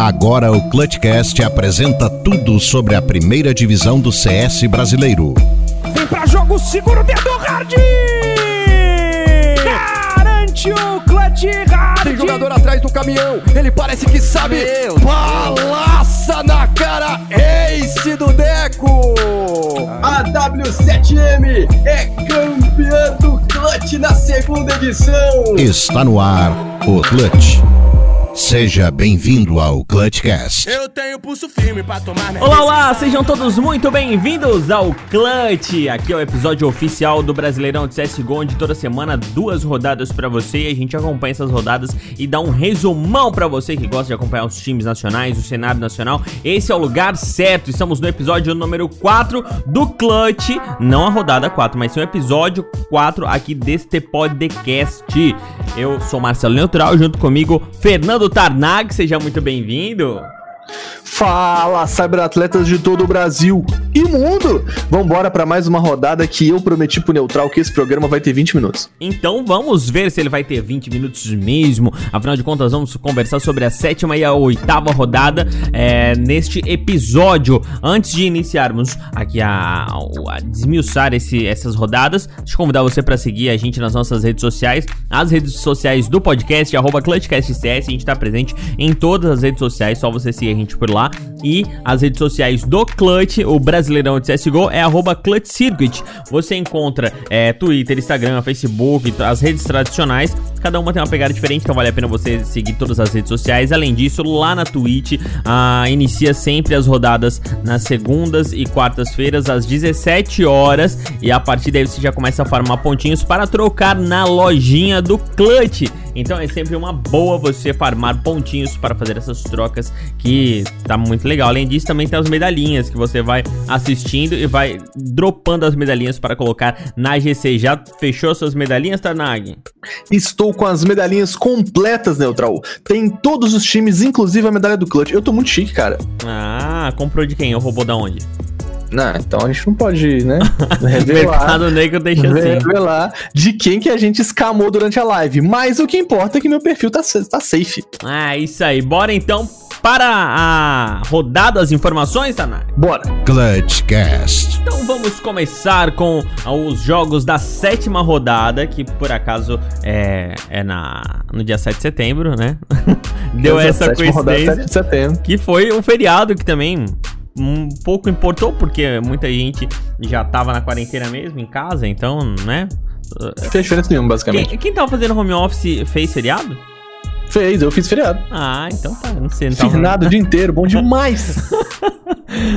Agora o Clutchcast apresenta tudo sobre a primeira divisão do CS brasileiro. Vem pra jogo seguro dedo hard! Garante o clutch hard! Tem jogador atrás do caminhão, ele parece que sabe. Meu Balaça na cara, Ace do Deco! A W7M é campeã do Clutch na segunda edição. Está no ar o Clutch. Seja bem-vindo ao Clutchcast. Eu tenho pulso firme pra tomar minha Olá, olá, sejam todos muito bem-vindos ao Clutch. Aqui é o episódio oficial do Brasileirão de CSGO, onde toda semana duas rodadas pra você e a gente acompanha essas rodadas e dá um resumão pra você que gosta de acompanhar os times nacionais, o cenário nacional. Esse é o lugar certo. Estamos no episódio número 4 do Clutch, não a rodada 4, mas sim o episódio 4 aqui deste podcast. Eu sou Marcelo Neutral, junto comigo Fernando Tarnag, seja muito bem-vindo. Fala, cyberatletas de todo o Brasil e mundo! Vambora para mais uma rodada que eu prometi pro Neutral que esse programa vai ter 20 minutos. Então vamos ver se ele vai ter 20 minutos mesmo. Afinal de contas, vamos conversar sobre a sétima e a oitava rodada é, neste episódio. Antes de iniciarmos aqui a, a desmiuçar esse, essas rodadas, deixa eu convidar você para seguir a gente nas nossas redes sociais, as redes sociais do podcast, arroba ClutchCastCS. A gente tá presente em todas as redes sociais, só você seguir a gente por lá. E as redes sociais do Clutch, o Brasileirão de CSGO, é arroba Clutch Circuit. Você encontra é, Twitter, Instagram, Facebook, as redes tradicionais. Cada uma tem uma pegada diferente, então vale a pena você seguir todas as redes sociais. Além disso, lá na Twitch, ah, inicia sempre as rodadas nas segundas e quartas-feiras, às 17 horas. E a partir daí você já começa a farmar pontinhos para trocar na lojinha do Clutch. Então é sempre uma boa você farmar pontinhos para fazer essas trocas que tá muito legal. Além disso, também tem as medalhinhas que você vai assistindo e vai dropando as medalhinhas para colocar na GC. Já fechou suas medalhinhas, Tarnag? Estou com as medalhinhas completas, Neutral. Tem todos os times, inclusive a medalha do Clutch. Eu tô muito chique, cara. Ah, comprou de quem? O robô da onde? Não, então a gente não pode, né? Revelar, Mercado Negro deixa assim. revelar de quem que a gente escamou durante a live. Mas o que importa é que meu perfil tá, tá safe. Ah, isso aí. Bora então para a rodada das informações, Tanaka? Bora. Clutchcast. Então vamos começar com os jogos da sétima rodada, que por acaso é, é na, no dia 7 de setembro, né? Deu Essa essa sétima rodada, coincidência. 7 de setembro. Que foi um feriado que também um pouco importou, porque muita gente já tava na quarentena mesmo, em casa, então, né? Não fez diferença nenhuma, basicamente. Quem, quem tava fazendo home office fez feriado? Fez, eu fiz feriado. Ah, então tá, não sei. Não tava... Fernado o dia inteiro, bom demais.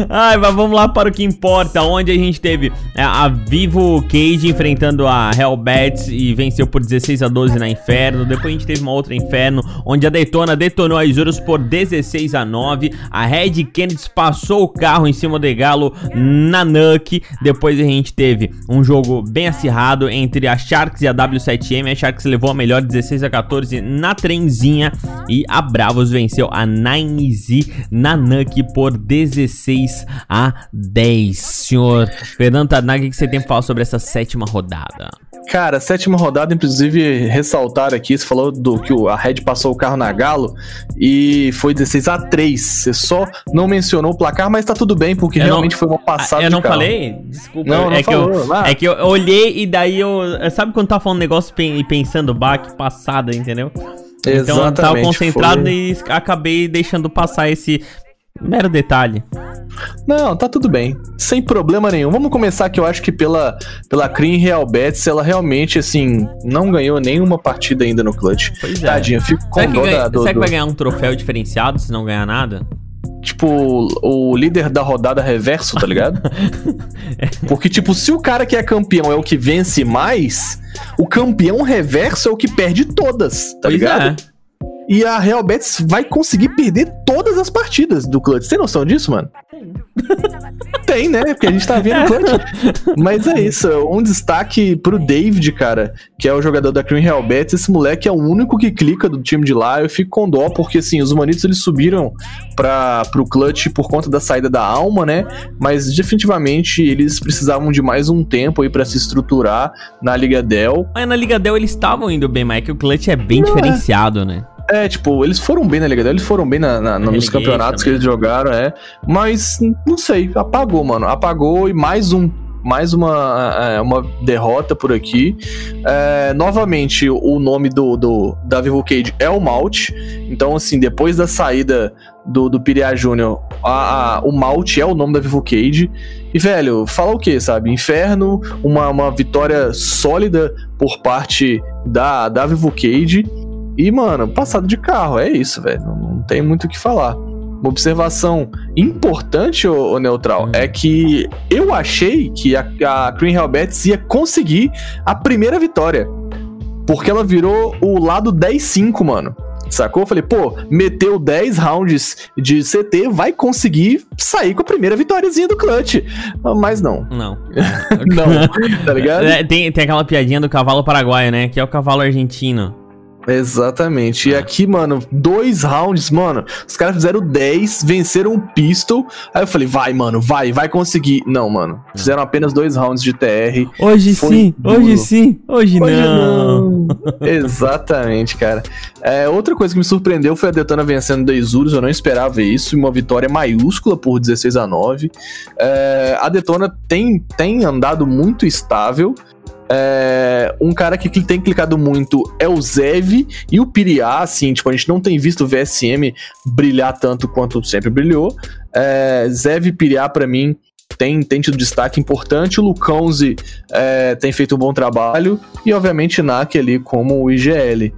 Ai, mas vamos lá para o que importa, onde a gente teve é, a Vivo Cage enfrentando a Hellbats e venceu por 16 a 12 na Inferno. Depois a gente teve uma outra Inferno, onde a Detona detonou a Isurus por 16 a 9. A Red Kennedy passou o carro em cima do Galo na Nuke. Depois a gente teve um jogo bem acirrado entre a Sharks e a W7M. A Sharks levou a melhor 16 a 14 na trenzinha e a Bravos venceu a 9Z na Nuke por 16 a 10. Senhor Fernando Tarnag, o que você tem pra falar sobre essa sétima rodada? Cara, sétima rodada, inclusive, ressaltar aqui, você falou do que a Red passou o carro na Galo e foi 16 a 3 Você só não mencionou o placar, mas tá tudo bem, porque Eu realmente não- foi uma passada eu não carro. falei? Desculpa. Não, não é, que eu, falou, é que eu olhei e daí eu. Sabe quando tá falando um negócio e pensando, bah, que passada, entendeu? Então eu tava Exatamente, concentrado foi. e acabei deixando passar esse mero detalhe. Não, tá tudo bem. Sem problema nenhum. Vamos começar que eu acho que pela, pela Cream Real Betis, ela realmente, assim, não ganhou nenhuma partida ainda no clutch. Pois é. Tadinha, fico com Será dó ganha- da, do, será que vai ganhar um troféu diferenciado se não ganhar nada? Tipo, o líder da rodada reverso, tá ligado? Porque, tipo, se o cara que é campeão é o que vence mais, o campeão reverso é o que perde todas, tá Pois ligado? é. E a Real Betis vai conseguir perder todas as partidas do Clutch. Você tem noção disso, mano? Tem, né? Porque a gente tá vendo o Clutch. Mas é isso. Um destaque pro David, cara, que é o jogador da Cream Real Betis. Esse moleque é o único que clica do time de lá. Eu fico com dó, porque assim, os manitos eles subiram pra, pro Clutch por conta da saída da alma, né? Mas definitivamente eles precisavam de mais um tempo aí pra se estruturar na Liga Dell. Mas na Liga Dell eles estavam indo bem, mas é que o clutch é bem Não, é. diferenciado, né? É, tipo, eles foram bem na Liga, eles foram bem na, na- nos Relegation campeonatos que também. eles jogaram, é. Mas, não sei, apagou, mano. Apagou e mais um. Mais uma, é, uma derrota por aqui. É, novamente, o nome do, do da Vivo Cage é o Malt. Então, assim, depois da saída do, do Piriá Júnior, o Malt é o nome da Vivo Cage. E, velho, fala o quê, sabe? Inferno, uma, uma vitória sólida por parte da, da Vivo Cage. E, mano, passado de carro, é isso, velho. Não, tem muito o que falar. Uma observação importante, ô, ô Neutral, Hum. é que eu achei que a, a Green Hellbats ia conseguir a primeira vitória. Porque ela virou o lado 10-5, mano. Sacou? Eu falei, pô, meteu 10 rounds de CT, vai conseguir sair com a primeira vitóriazinha do clutch. Mas não. Não. Não, tá ligado? É, tem, tem aquela piadinha do cavalo paraguaio, né? Que é o cavalo argentino. Exatamente. E aqui, mano, dois rounds, mano. Os caras fizeram 10, venceram o pistol. Aí eu falei, vai, mano, vai, vai conseguir. Não, mano. Fizeram apenas dois rounds de TR. Hoje Foi sim, duro. hoje sim, hoje, Hoje não. Exatamente, cara. É, outra coisa que me surpreendeu foi a Detona vencendo da Isurus. Eu não esperava isso. e Uma vitória maiúscula por 16 a 9. É, a Detona tem, tem andado muito estável. É, um cara que tem clicado muito é o Zev e o Piriá, assim, tipo, a gente não tem visto o VSM brilhar tanto quanto sempre brilhou. É, Zev e Piriá, pra mim, tem, tem tido destaque importante. O Lucãozi é, tem feito um bom trabalho. E, obviamente, Nak ali como o IGL.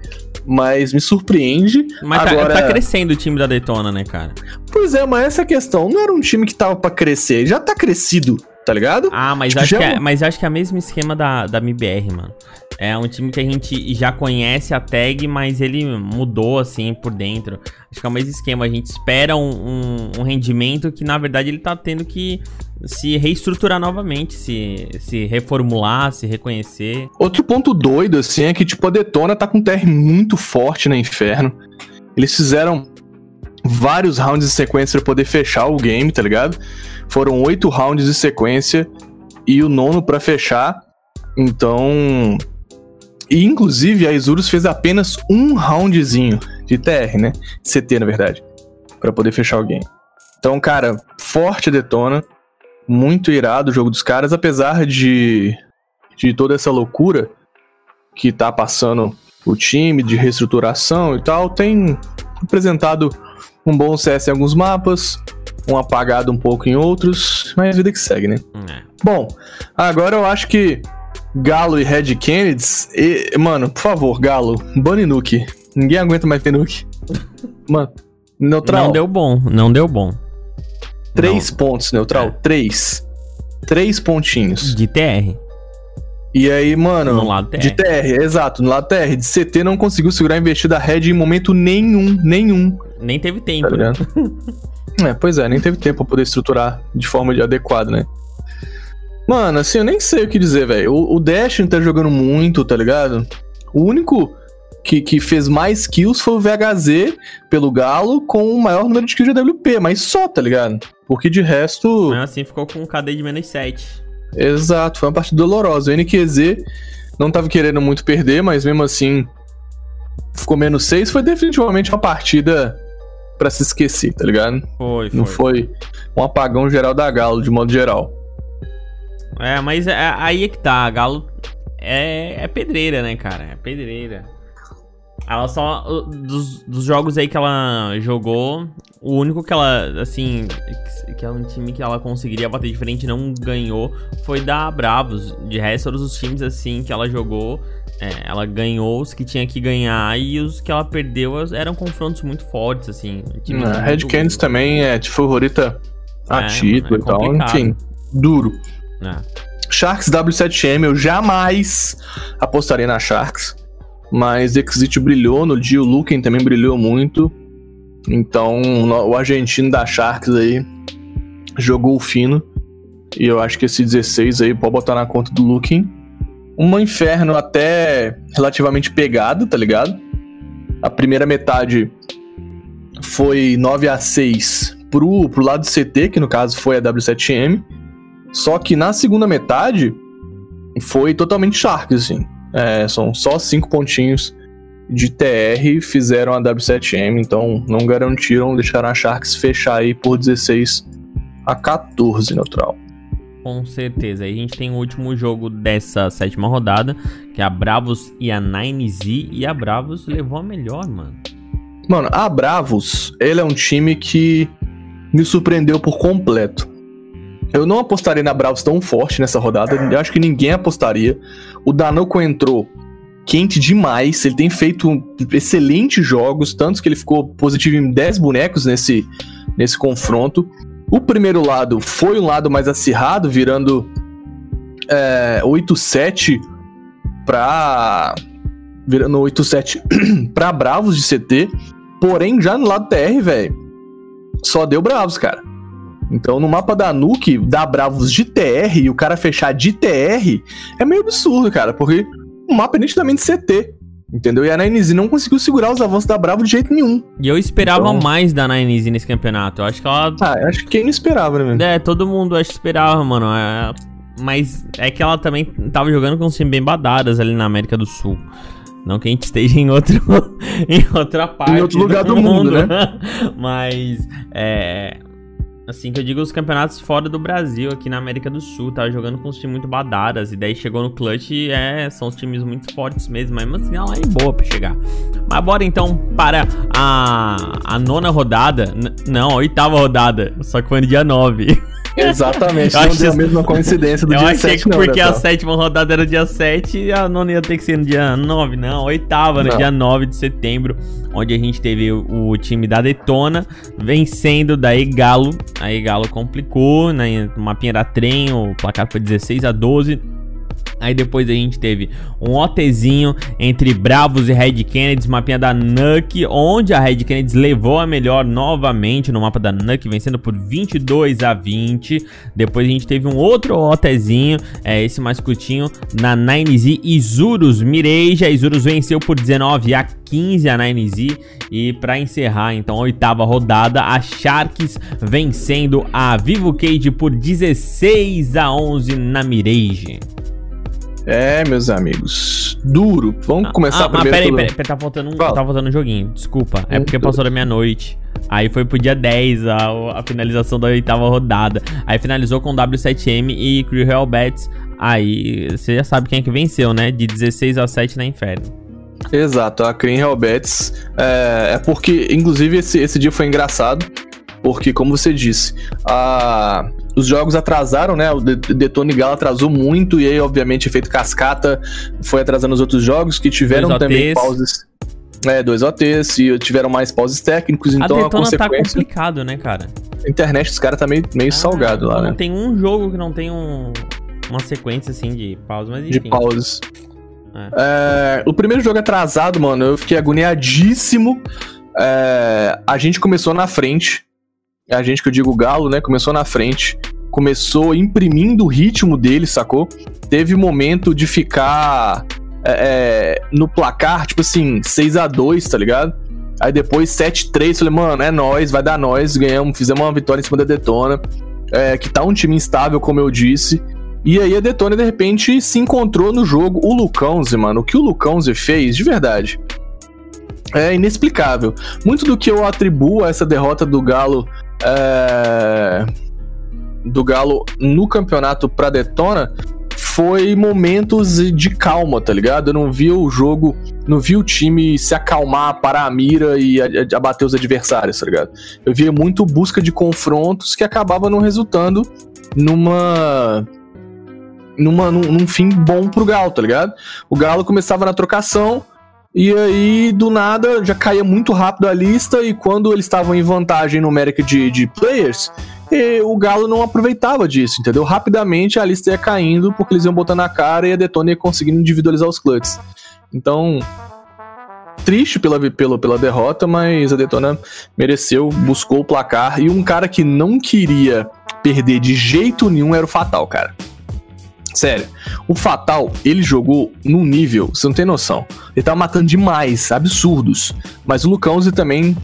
Mas me surpreende. Mas tá- Agora- tá, crescendo o time da Daytona, né, cara? Pois é, mas essa é a questão. Não era um time que tava pra crescer. Já tá crescido, tá ligado? Ah, mas Tipo, acho, que é é, mas acho que é o mesmo esquema da, da MBR, mano. É um time que a gente já conhece a tag, mas ele mudou, assim, por dentro. Acho que é o mesmo esquema. A gente espera um, um- um rendimento que, na verdade, ele tá tendo que se reestruturar novamente, se, se reformular, se reconhecer. Outro ponto doido, assim, é que, tipo, a Detona tá com um TR muito forte na Inferno. Eles fizeram vários rounds de sequência pra poder fechar o game, tá ligado? Foram oito rounds de sequência e o nono pra fechar. Então. E, inclusive, a Isurus fez apenas um roundzinho de TR, né? CT, na verdade. Pra poder fechar o game. Então, cara, forte Detona. Muito irado o jogo dos caras, apesar de de toda essa loucura que tá passando o time, de reestruturação e tal, tem apresentado um bom CS em alguns mapas, um apagado um pouco em outros, mas a vida que segue, né? É. Bom, agora eu acho que Galo e Red Kennedys, e- mano, por favor, Galo, bane Nuke. Ninguém aguenta mais ter Nuke. Mano, neutral. Não deu bom, não deu bom. Três pontos, neutral. É. Três. Três pontinhos. De TR. E aí, mano. No lado TR. De TR, exato, no lado TR. De CT não conseguiu segurar a investida Red em momento nenhum, nenhum. Nem teve Tá tempo, né? ligado? é, pois é, nem teve tempo pra poder estruturar de forma de- adequada, né? Mano, assim, eu nem sei o que dizer, velho. O, o Dash tá jogando muito, tá ligado? O único que, que fez mais kills foi o VHZ pelo Galo com o maior número de kills de AWP, mas só, tá ligado? Porque de resto. Mas assim ficou com um KD de menos 7. Exato, foi uma partida dolorosa. O NQZ não tava querendo muito perder, mas mesmo assim ficou menos 6. Foi definitivamente uma partida pra se esquecer, tá ligado? Foi, foi. Não foi um apagão geral da Galo, de modo geral. É, mas é- aí é que tá, a Galo é, é pedreira, né, cara? É pedreira. Ela só. o- Dos, dos jogos aí que ela jogou, o único que ela, assim. que- é um time que ela conseguiria bater de frente e não ganhou foi da Bravos. De resto, todos os times, assim, que ela jogou, é, ela ganhou os que tinha que ganhar e os que ela perdeu eram confrontos muito fortes, assim. Red muito- Canids também é de favorita a É, título é e tal. Enfim, duro. É. Sharks W7M, eu jamais apostaria na Sharks. Mas Exit brilhou no dia, o Luken também brilhou muito. Então, o argentino da Sharks aí jogou fino. E eu acho que esse 16 aí pode botar na conta do Luken. Um inferno até relativamente pegado, tá ligado? A primeira metade foi 9 a 6 pro, pro lado do CT, que no caso foi a W7M. Só que na segunda metade foi totalmente Sharks, assim. É, são só cinco pontinhos de TR fizeram a W7M, então não garantiram, deixaram a Sharks fechar aí por 16 a 14 neutral. Com certeza. Aí a gente tem o último jogo dessa sétima rodada, que é a Bravos e a 9Z, e a Bravos levou a melhor, mano. Mano, a Bravos, ele é um time que me surpreendeu por completo. Eu não apostaria na Bravos tão forte nessa rodada, eu acho que ninguém apostaria. O Danuco entrou quente demais, ele tem feito excelentes jogos, tanto que ele ficou positivo em 10 bonecos nesse, nesse confronto. O primeiro lado foi um lado mais acirrado, virando é, 8-7 pra. Virando 8-7 pra Bravos de CT. Porém, já no lado TR, velho, só deu Bravos, cara. Então, no mapa da Nuke, dá Bravos de TR e o cara fechar de TR é meio absurdo, cara, porque o mapa é nitidamente CT. Entendeu? E a Nine não conseguiu segurar os avanços da Bravo de jeito nenhum. E eu esperava então... mais da Nine nesse campeonato. Eu acho que ela. Ah, acho que quem não esperava, né? É, todo mundo acho que esperava, mano. É... Mas é que ela também tava jogando com time bem badadas ali na América do Sul. Não que a gente esteja em outro em outra parte. Em outro lugar do, do mundo, mundo, né? Mas é, Assim que eu digo os campeonatos fora do Brasil, aqui na América do Sul, tá jogando com os times muito badaras. E daí chegou no clutch e é, são os times muito fortes mesmo. Mas assim, ela é boa pra chegar. Mas bora então para a, a nona rodada. Não, a oitava rodada. Só que foi no dia 9. Exatamente, eu não deu a mesma coincidência do eu dia achei 7, que porque a sétima rodada era dia 7 e a nona ia ter que ser no dia 9, não, oitava, no não. dia 9 de setembro, onde a gente teve o, o time da Detona vencendo daí Galo, aí Galo complicou, né, mapinha da trem, o placar foi 16 a 12, Aí depois a gente teve um OTzinho entre Bravos e Red Kennedy, mapinha da Nuke, onde a Red Kennedy levou a melhor novamente no mapa da Nuke, vencendo por 22 a 20. Depois a gente teve um outro OTzinho, é, esse mais curtinho, na 9Z Isurus Mireja. Isurus venceu por 19 a 15 a 9Z. E para encerrar então a oitava rodada, a Sharks vencendo a Vivo Cage por 16 a 11 na Mirage. É, meus amigos. Duro. Vamos ah, começar ah, primeiro. Mas peraí, peraí, peraí, tá faltando um, tá faltando um joguinho. Desculpa. É porque passou da meia-noite. Aí foi pro dia 10 a, a finalização da oitava rodada. Aí finalizou com W7M e Crew Hellbats. Aí você já sabe quem é que venceu, né? De 16 a 7 na Inferno. Exato, a Cream Hellbats. É, é porque, inclusive, esse, esse dia foi engraçado. Porque, como você disse, a, os jogos atrasaram, né? O Detone Gala atrasou muito, e aí, obviamente, efeito cascata foi atrasando os outros jogos que tiveram também pausas. É, dois OTs e tiveram mais pauses técnicos, então a, a tá consequência... tá complicado, né, cara? A internet dos caras tá meio, meio ah, salgado lá, né? Não tem um jogo que não tem um, uma sequência, assim, de pausas, mas enfim. De pausas. É. É, o primeiro jogo atrasado, mano, eu fiquei agoniadíssimo. É, a gente começou na frente, a gente que eu digo Galo, né? Começou na frente, começou imprimindo o ritmo dele, sacou? Teve momento de ficar é, é no placar, tipo assim, 6 a 2 tá ligado? Aí depois 7-3, falei, mano, é nós, vai dar nós, ganhamos, fizemos uma vitória em cima da Detona, é, que tá um time instável, como eu disse. E aí a Detona, de repente, se encontrou no jogo. O Lucãoze, mano, o que o Lucãoze fez, de verdade, é inexplicável. Muito do que eu atribuo a essa derrota do Galo é, do Galo no campeonato pra Detona foi momentos de calma, tá ligado? Eu não vi o jogo, não vi o time se acalmar, parar a mira e abater os adversários, tá ligado? Eu via muito busca de confrontos que acabava não resultando numa numa, num, num, fim bom pro Galo, tá ligado? O Galo começava na trocação, e aí, do nada, já caía muito rápido a lista. E quando eles estavam em vantagem numérica de, de players, o Galo não aproveitava disso, entendeu? Rapidamente a lista ia caindo porque eles iam botando a cara e a Detona ia conseguindo individualizar os clutches. Então, triste pela, pela, pela derrota, mas a Detona mereceu, buscou o placar. E um cara que não queria perder de jeito nenhum era o Fatal, cara. Sério, o Fatal, ele jogou num nível, você não tem noção. Ele tava matando demais, absurdos. Mas o Lucãozi também.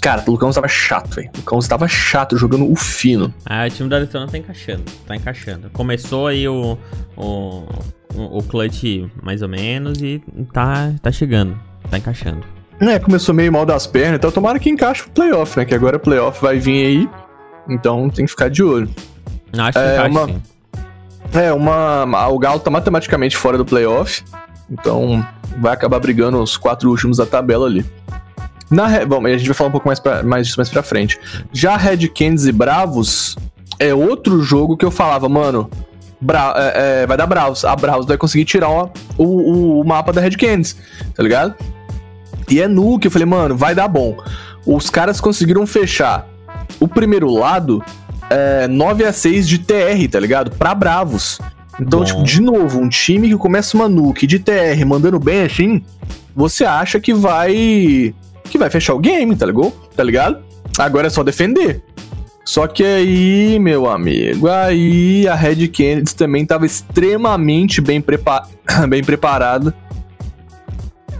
Cara, o Lucãozi tava chato, velho. O Lucãozi tava chato, jogando o fino. Ah, o time da Letona tá encaixando. Tá encaixando. Começou aí o. o, o clutch mais ou menos e tá, tá chegando. tá encaixando. É, começou meio mal das pernas, então tomara que encaixe pro playoff, né? Que agora o playoff vai vir aí. Então tem que ficar de olho. Acho que É, encaixa, uma- sim. É, uma. O Galo tá matematicamente fora do playoff. Então vai acabar brigando os quatro últimos da tabela ali. Na Bom, a gente vai falar um pouco mais, pra, mais disso mais pra frente. Já Red Canids e Bravos é outro jogo que eu falava, mano. Bra é, é, vai dar Bravos. A Bravos vai conseguir tirar ó, o, o, o mapa da Red Canids, tá ligado? E é nu que eu falei, mano, vai dar bom. Os caras conseguiram fechar o primeiro lado é, 9 a 6 de TR, tá ligado? Pra Bravos. Então, Bom. tipo, de novo, um time que começa uma nuke de TR mandando bem assim, você acha que vai. que vai fechar o game, tá ligado? Tá ligado? Agora é só defender. Só que aí, meu amigo, aí a Red Kennedy também tava extremamente bem, prepa bem preparada.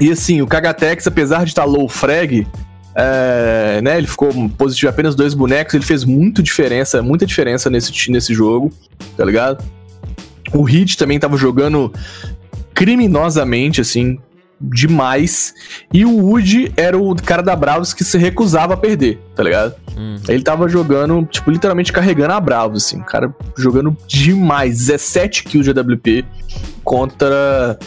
E assim, o Kagatex, apesar de estar low frag, é, né, ele ficou positivo apenas dois bonecos, ele fez muito diferença, muita diferença nesse, nesse jogo, tá ligado? O Hit também tava jogando criminosamente, assim, demais. E o Wood era o cara da Bravos que se recusava a perder, tá ligado? Hum. Ele tava jogando, tipo, literalmente carregando a Bravos, assim. O cara jogando demais. 17 kills de AWP contra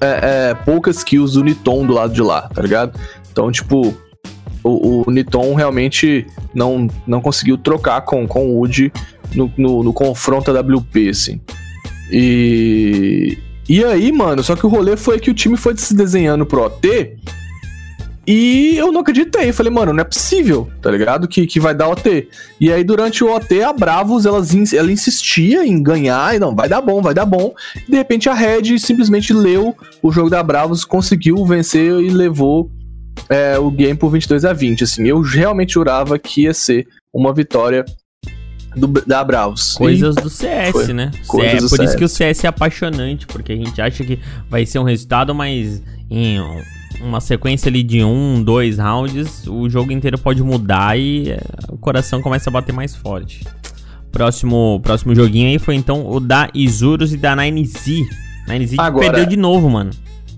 é, é, poucas kills do Niton do lado de lá, tá ligado? Então, tipo, o, o Niton realmente não, não conseguiu trocar com, com o Wood no, no, no confronto AWP, assim. E. E aí, mano, só que o rolê foi que o time foi se desenhando pro OT. E eu não acreditei. Falei, mano, não é possível, tá ligado? Que, que vai dar OT. E aí, durante o OT, a Bravos, elas, ela insistia em ganhar. E não, vai dar bom, vai dar bom. E de repente a Red simplesmente leu o jogo da Bravos, conseguiu vencer e levou é, o game por 22 a 20. Assim, eu realmente jurava que ia ser uma vitória do- da Bravos. Coisas do CS, foi. né? Coisas é do por isso CS. que o CS é apaixonante, porque a gente acha que vai ser um resultado, mas em uma sequência ali de um, dois rounds, o jogo inteiro pode mudar e é, o coração começa a bater mais forte. Próximo, próximo joguinho aí foi então o da Isurus e da 9Z. 9Z Agora- perdeu de novo, mano.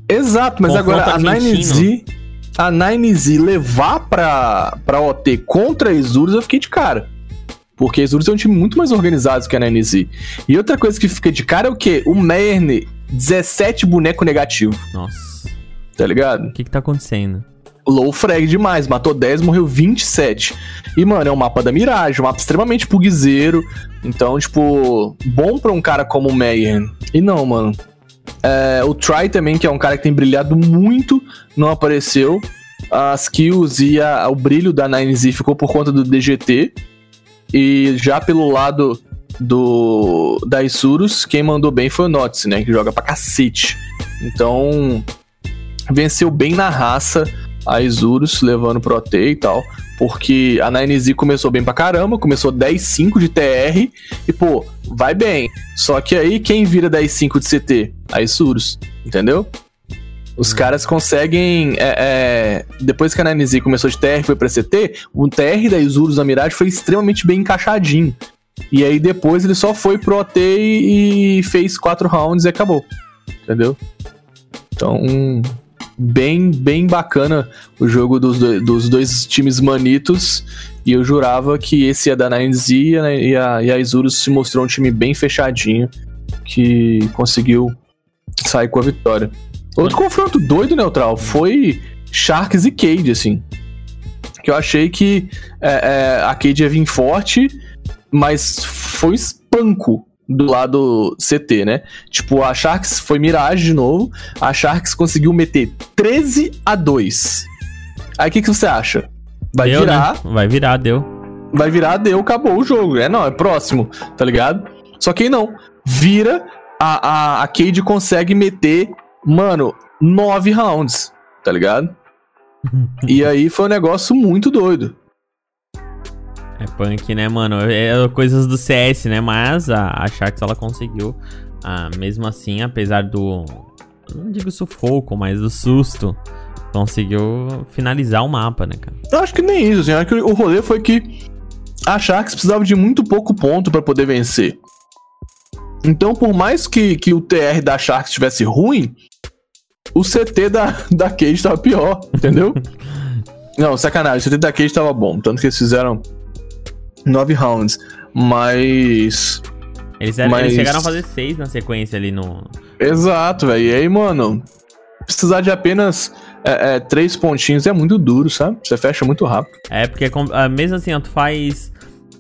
Exato, mas Confronto agora a argentino. 9Z. A 9Z levar pra, pra OT contra a Isurus, eu fiquei de cara. Porque a Isurus é um time muito mais organizado que a 9Z. E outra coisa que fica de cara é o quê? O Merne, 17 boneco negativo, Nossa, tá ligado? o que que tá acontecendo? Low frag demais, matou 10, morreu 27. E, mano, é um mapa da Mirage, um mapa extremamente pugzeiro. Então, tipo, bom pra um cara como o Mayhem. E não, mano. É, o Try também, que é um cara que tem brilhado muito, não apareceu. As kills e a- o brilho da 9Z ficou por conta do DGT. E já pelo lado do da Isurus, quem mandou bem foi o Notz, né? Que joga pra cacete. Então, venceu bem na raça a Isurus, levando pro OT e tal. Porque a 9Z começou bem pra caramba, começou 10-5 de TR e, pô, vai bem. Só que aí quem vira 10-5 de CT? A Isurus, entendeu? Os caras conseguem. é, é, depois que a 9Z começou de TR e foi pra CT, o TR da Isurus da Mirage foi extremamente bem encaixadinho. E aí depois ele só foi pro OT e, e fez quatro rounds e acabou. Entendeu? Então, bem, bem bacana o jogo dos, do- dos dois times manitos. E eu jurava que esse ia da 9Z e a, e a, e a Isurus se mostrou um time bem fechadinho que conseguiu sair com a vitória. Outro confronto doido, Neutral, foi Sharks e Cade, assim. Que eu achei que é, é, a Cade ia vir forte, mas foi espanco do lado CT, né? Tipo, a Sharks foi Mirage de novo, a Sharks conseguiu meter 13 a 2. Aí o que, que você acha? Vai deu, virar, né? Vai virar, deu. vai virar, deu, acabou o jogo. É, não, é próximo, tá ligado? Só que aí não. Vira, a, a, a Cade consegue meter, mano, 9 rounds, tá ligado? E aí foi um negócio muito doido. É punk, né, mano? É coisas do CS, né? Mas a, a Sharks, ela conseguiu, ah, mesmo assim, apesar do... Não digo sufoco, mas do susto, conseguiu finalizar o mapa, né, cara? Eu acho que nem isso, assim. Acho que o rolê foi que a Sharks precisava de muito pouco ponto pra poder vencer. Então, por mais que, que o TR da Sharks estivesse ruim, o CT da, da Cage tava pior, entendeu? Não, sacanagem, o CT da Cage tava bom, tanto que eles fizeram nove rounds, mas... Eles, eram- Mas- eles chegaram a fazer seis na sequência ali no. Exato, velho. E aí, mano, precisar de apenas é, é, três pontinhos é muito duro, sabe? Você fecha muito rápido. É, porque ah, mesmo assim, ó, tu faz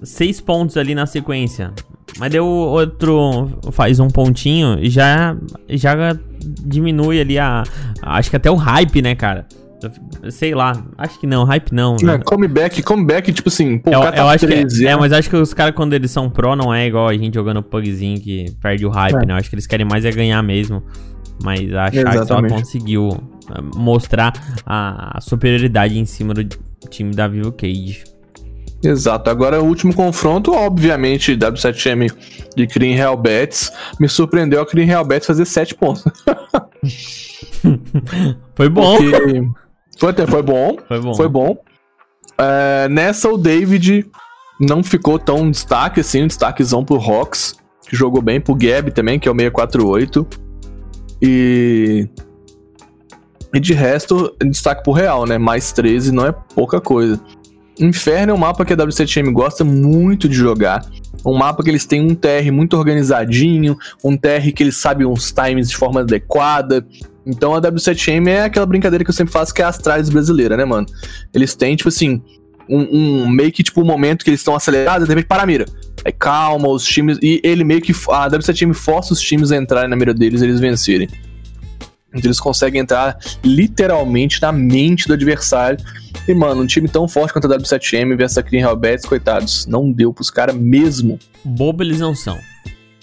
seis pontos ali na sequência. Mas deu outro. Faz um pontinho e já, já diminui ali a. Acho que até o hype, né, cara? Sei lá, acho que não, hype não. É, comeback, comeback, tipo assim, pô, Eu, cara eu tá acho que é, 13 é, mas acho que os caras, quando eles são pro, não é igual a gente jogando pugzinho que perde o hype, É. né? Eu acho que eles querem mais é ganhar mesmo. Mas achar que só conseguiu ah, mostrar a superioridade em cima do time da Vivo Cage. Exato. Agora, o último confronto, obviamente, W7M de Clean Real Bets. Me surpreendeu a Clean Real Bets fazer 7 pontos. Foi bom. Porque foi, até, foi bom. Foi bom. Foi bom. É, nessa, o David não ficou tão destaque assim, um destaquezão pro Rox, que jogou bem, pro Gab também, que é o 648. E. E de resto, destaque pro Real, né? Mais 13 não é pouca coisa. Inferno é um mapa que a W7M gosta muito de jogar. Um mapa que eles têm um TR muito organizadinho, um TR que eles sabem uns times de forma adequada. Então a W7M é aquela brincadeira que eu sempre faço que é a Astralis brasileira, né, mano? Eles têm, tipo assim, um, um meio que, tipo, um momento que eles estão acelerados, de repente para a mira. Aí calma, os times. E ele meio que. A W7M força os times a entrarem na mira deles e eles vencerem. Então eles conseguem entrar literalmente na mente do adversário. E, mano, um time tão forte quanto a W7M versus a Clean Hell coitados, não deu pros caras mesmo. Bobo eles não são.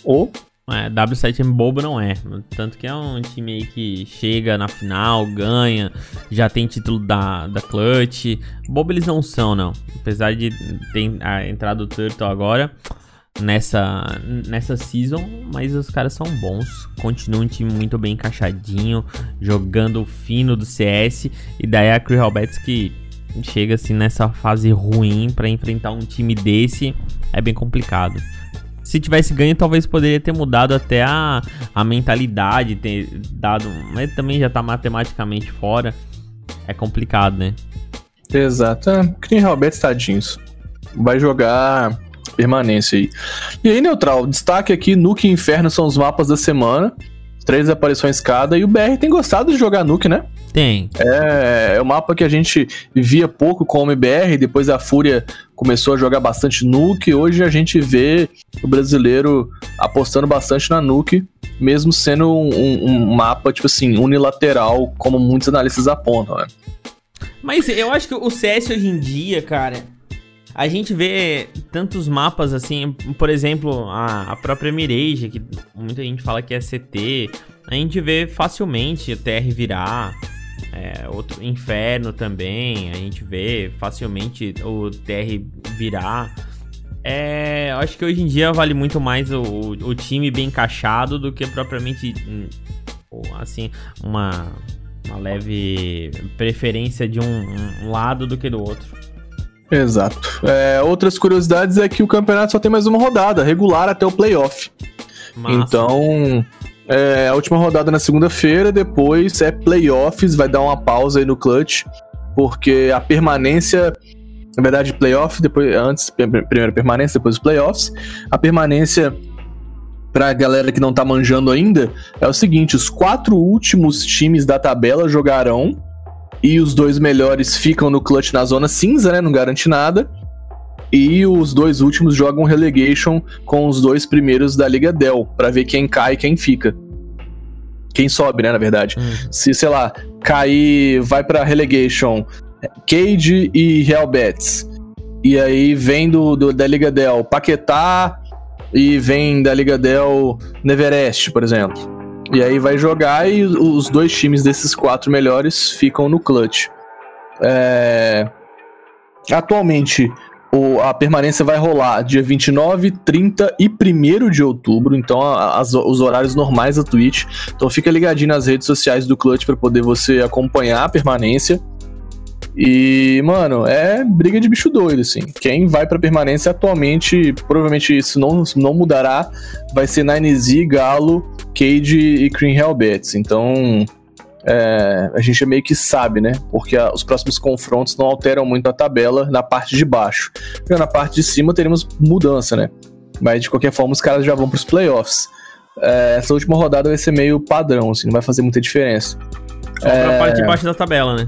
Ou É, W7M bobo não é. Tanto que é um time aí que chega na final, ganha, já tem título da, da Clutch. Bobo eles não são, não. Apesar de ter a entrada do Turtle agora nessa, nessa season, mas os caras são bons. Continua um time muito bem encaixadinho, jogando fino do CS. E daí a Crew Betis que chega assim nessa fase ruim pra enfrentar um time desse é bem complicado. Se tivesse ganho, talvez poderia ter mudado até a, a mentalidade, ter dado. Mas também já tá matematicamente fora. É complicado, né? Exato. É, Hell Bets, tadinhos. Vai jogar permanência aí. E aí, Neutral, destaque aqui, Nuke e Inferno são os mapas da semana. Três aparições cada. E o BR tem gostado de jogar Nuke, né? Tem. É, é um mapa que a gente via pouco com o MBR, depois a Fúria começou a jogar bastante Nuke, hoje a gente vê o brasileiro apostando bastante na Nuke, mesmo sendo um, um- um mapa, tipo assim, unilateral, como muitos analistas apontam, né? Mas eu acho que o CS hoje em dia, cara, a gente vê tantos mapas assim, por exemplo, a, a própria Mirage, que muita gente fala que é CT, a gente vê facilmente o TR virar. é, outro Inferno também, a gente vê facilmente o TR virar. É, acho que hoje em dia vale muito mais o, o time bem encaixado do que propriamente hum, assim uma, uma leve preferência de um, um lado do que do outro. Exato. É, outras curiosidades é que o campeonato só tem mais uma rodada, regular até o playoff. Massa. Então, é, a última rodada na segunda-feira, depois é playoffs, vai dar uma pausa aí no clutch, porque a permanência, na verdade, playoff, depois antes, pr- primeiro permanência, depois os playoffs. A permanência pra galera que não tá manjando ainda é o seguinte, os quatro últimos times da tabela jogarão e os dois melhores ficam no clutch na zona cinza, né, não garante nada. E os dois últimos jogam relegation com os dois primeiros da Liga Dell, pra ver quem cai e quem fica. Quem sobe, né, na verdade. Hum. Se, sei lá, cair, vai pra relegation Cade e Real Betis. E aí vem do, do- da Liga Dell Paquetá e vem da Liga Dell Neverest, por exemplo. E aí vai jogar e os dois times desses quatro melhores ficam no clutch. É... Atualmente, o- a permanência vai rolar dia 29, 30 e 1 de outubro, então a- as- os horários normais da Twitch. Então fica ligadinho nas redes sociais do Clutch para poder você acompanhar a permanência. E, mano, é briga de bicho doido, assim. Quem vai pra permanência atualmente, provavelmente isso não, não mudará, vai ser 9Z, Galo, Cade e Cream Hellbets. Então, é, a gente meio que sabe, né? Porque a, os próximos confrontos não alteram muito a tabela na parte de baixo. Porque na parte de cima teremos mudança, né? Mas de qualquer forma, os caras já vão para os playoffs. É, essa última rodada vai ser meio padrão, assim, não vai fazer muita diferença. Só pra parte de baixo da tabela, né?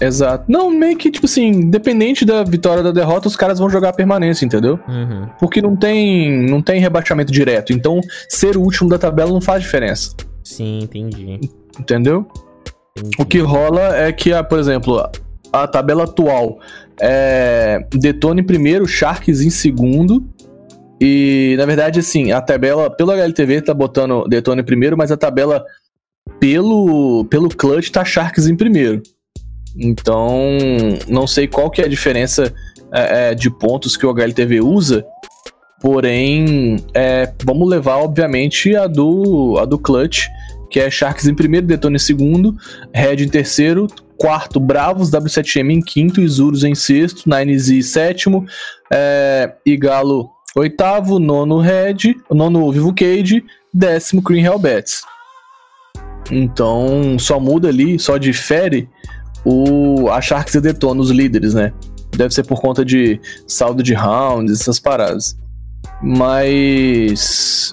Exato. Não, meio que, tipo assim, independente da vitória ou da derrota, os caras vão jogar a permanência, entendeu? Uhum. Porque não tem, não tem rebaixamento direto. Então, ser o último da tabela não faz diferença. Sim, entendi. Entendeu? entendi. O que rola é que, ah, por exemplo, a tabela atual é Detone em primeiro, Sharks em segundo. E, na verdade, assim, a tabela, pelo HLTV tá botando Detone em primeiro, mas a tabela pelo, pelo Clutch tá Sharks em primeiro. Então, não sei qual que é a diferença é, é, de pontos que o HLTV usa, porém, é, vamos levar, obviamente, a do, a do Clutch, que é Sharks em primeiro, Detone em segundo, Red em terceiro, quarto, Bravos, W7M em quinto, Isurus em sexto, Nines em sétimo, é, e Galo oitavo, nono Red, nono Vivo Cage, décimo Green Hellbats. Então, só muda ali, só difere o, a Sharks Detona, os líderes, né? Deve ser por conta de saldo de rounds, essas paradas. Mas.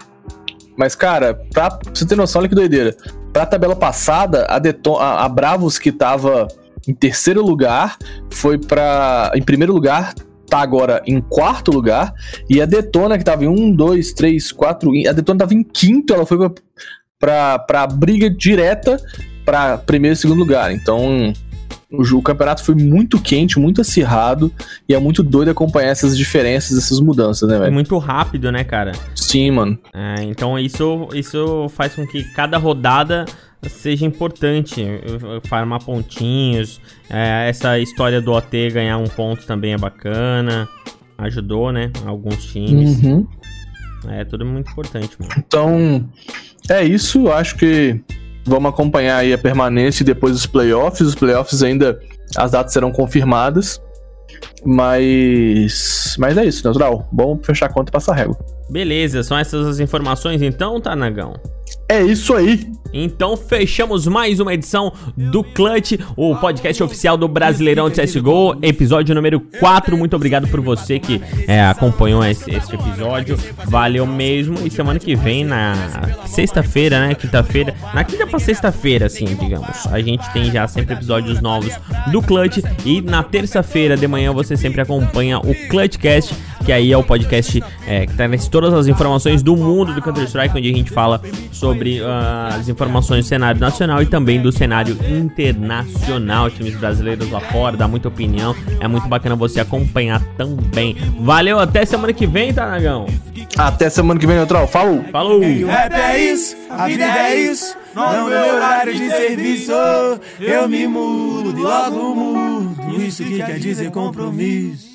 Mas, cara, pra, pra você ter noção, olha que doideira. Pra tabela passada, a, Deton a, a Bravos, que tava em terceiro lugar, foi pra. Em primeiro lugar, tá agora em quarto lugar. E a Detona, que tava em um, dois, três, quatro. A Detona tava em quinto, ela foi pra, pra, pra briga direta pra primeiro e segundo lugar. Então, o, campeonato foi muito quente, muito acirrado, e é muito doido acompanhar essas diferenças, essas mudanças, né, É velho? muito rápido, né, cara? Sim, mano. É, então isso, isso faz com que cada rodada seja importante, farmar pontinhos. É, essa história do OT ganhar um ponto também é bacana. Ajudou, né? Alguns times. Uhum. É tudo muito importante, mano. Então, é isso. Acho que vamos acompanhar aí a permanência e depois os playoffs. Os playoffs ainda, as datas serão confirmadas. Mas. Mas é isso, natural. Bom fechar a conta e passar régua. Beleza, são essas as informações então, tá, Nagão? É isso aí. Então fechamos mais uma edição do Clutch, o podcast oficial do Brasileirão de CSGO, episódio número 4. Muito obrigado por você que é, acompanhou esse, esse, episódio. Valeu mesmo. E semana que vem, na sexta-feira, né? Quinta-feira. Na quinta pra sexta-feira, assim, digamos. A gente tem já sempre episódios novos do Clutch. E na terça-feira de manhã você sempre acompanha o Clutchcast, que aí é o podcast é, que traz todas as informações do mundo do Counter-Strike, onde a gente fala sobre uh, as informações do cenário nacional e também do cenário internacional, times brasileiros lá fora, dá muita opinião, é muito bacana você acompanhar também. Valeu, até semana que vem, tá, Nagão? Até semana que vem, Neutral. Falou! Falou! Rap é isso, a vida é isso, não é horário de serviço. Eu me mudo logo mudo, isso que quer dizer compromisso.